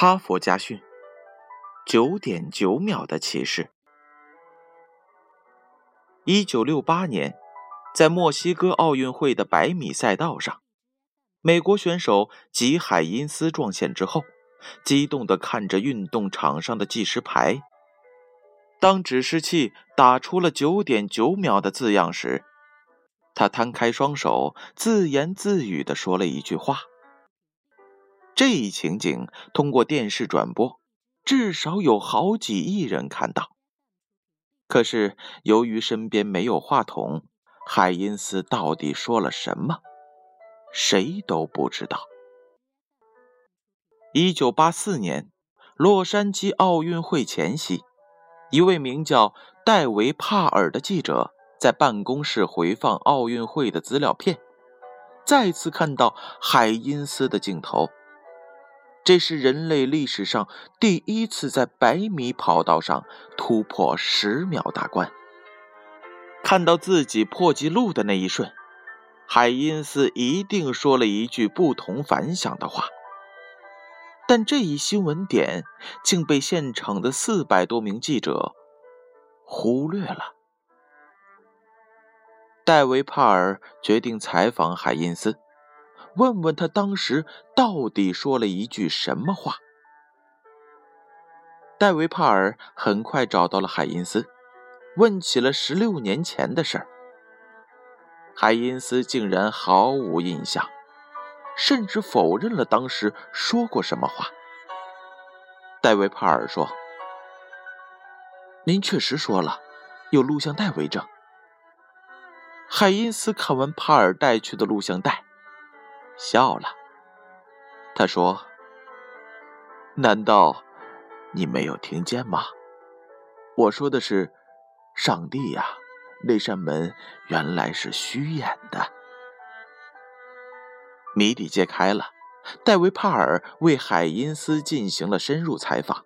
哈佛家训：九点九秒的骑士。一九六八年，在墨西哥奥运会的百米赛道上，美国选手吉海因斯撞线之后，激动地看着运动场上的计时牌。当指示器打出了九点九秒的字样时，他摊开双手，自言自语地说了一句话。这一情景通过电视转播，至少有好几亿人看到。可是由于身边没有话筒，海因斯到底说了什么，谁都不知道。一九八四年，洛杉矶奥运会前夕，一位名叫戴维·帕尔的记者在办公室回放奥运会的资料片，再次看到海因斯的镜头。这是人类历史上第一次在百米跑道上突破十秒大关。看到自己破纪录的那一瞬，海因斯一定说了一句不同凡响的话。但这一新闻点竟被现场的四百多名记者忽略了。戴维·帕尔决定采访海因斯。问问他当时到底说了一句什么话？戴维·帕尔很快找到了海因斯，问起了十六年前的事儿。海因斯竟然毫无印象，甚至否认了当时说过什么话。戴维·帕尔说：“您确实说了，有录像带为证。”海因斯看完帕尔带去的录像带。笑了，他说：“难道你没有听见吗？我说的是，上帝呀，那扇门原来是虚掩的。”谜底揭开了，戴维·帕尔为海因斯进行了深入采访。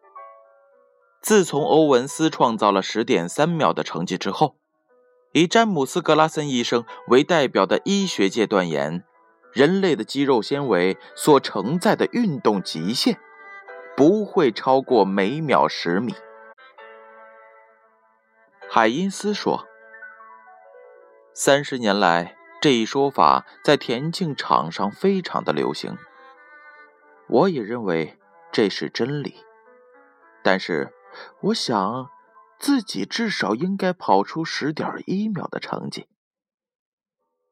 自从欧文斯创造了十点三秒的成绩之后，以詹姆斯·格拉森医生为代表的医学界断言。人类的肌肉纤维所承载的运动极限不会超过每秒十米。海因斯说：“三十年来，这一说法在田径场上非常的流行。我也认为这是真理。但是，我想自己至少应该跑出十点一秒的成绩。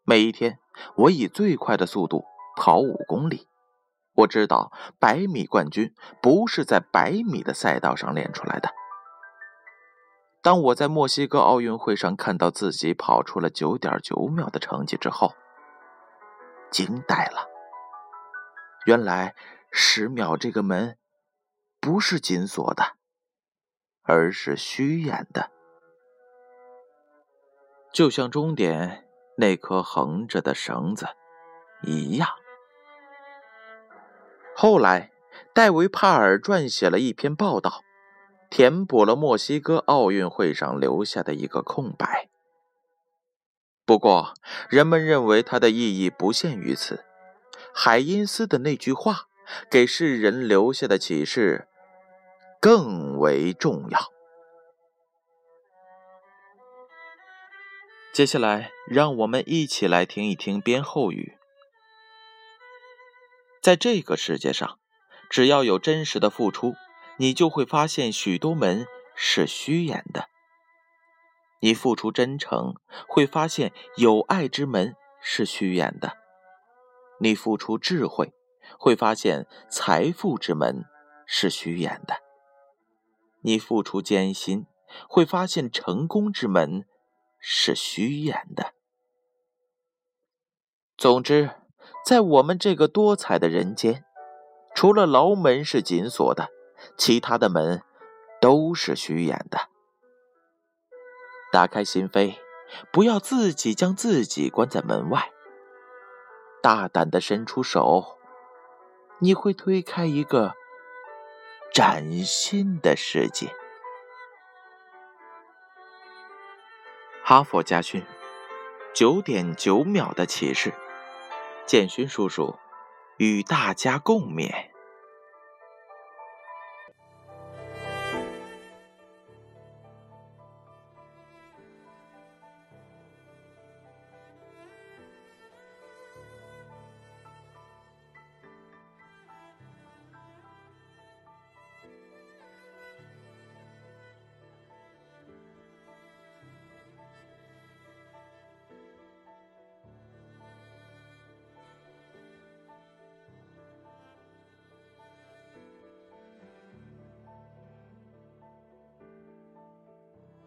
每一天。”我以最快的速度跑五公里。我知道百米冠军不是在百米的赛道上练出来的。当我在墨西哥奥运会上看到自己跑出了九点九秒的成绩之后，惊呆了。原来十秒这个门不是紧锁的，而是虚掩的，就像终点。那颗横着的绳子一样。后来，戴维·帕尔撰写了一篇报道，填补了墨西哥奥运会上留下的一个空白。不过，人们认为它的意义不限于此。海因斯的那句话给世人留下的启示更为重要。接下来，让我们一起来听一听编后语。在这个世界上，只要有真实的付出，你就会发现许多门是虚掩的。你付出真诚，会发现有爱之门是虚掩的；你付出智慧，会发现财富之门是虚掩的；你付出艰辛，会发现成功之门。是虚掩的。总之，在我们这个多彩的人间，除了牢门是紧锁的，其他的门都是虚掩的。打开心扉，不要自己将自己关在门外，大胆的伸出手，你会推开一个崭新的世界。哈佛家训：九点九秒的启示，建勋叔叔与大家共勉。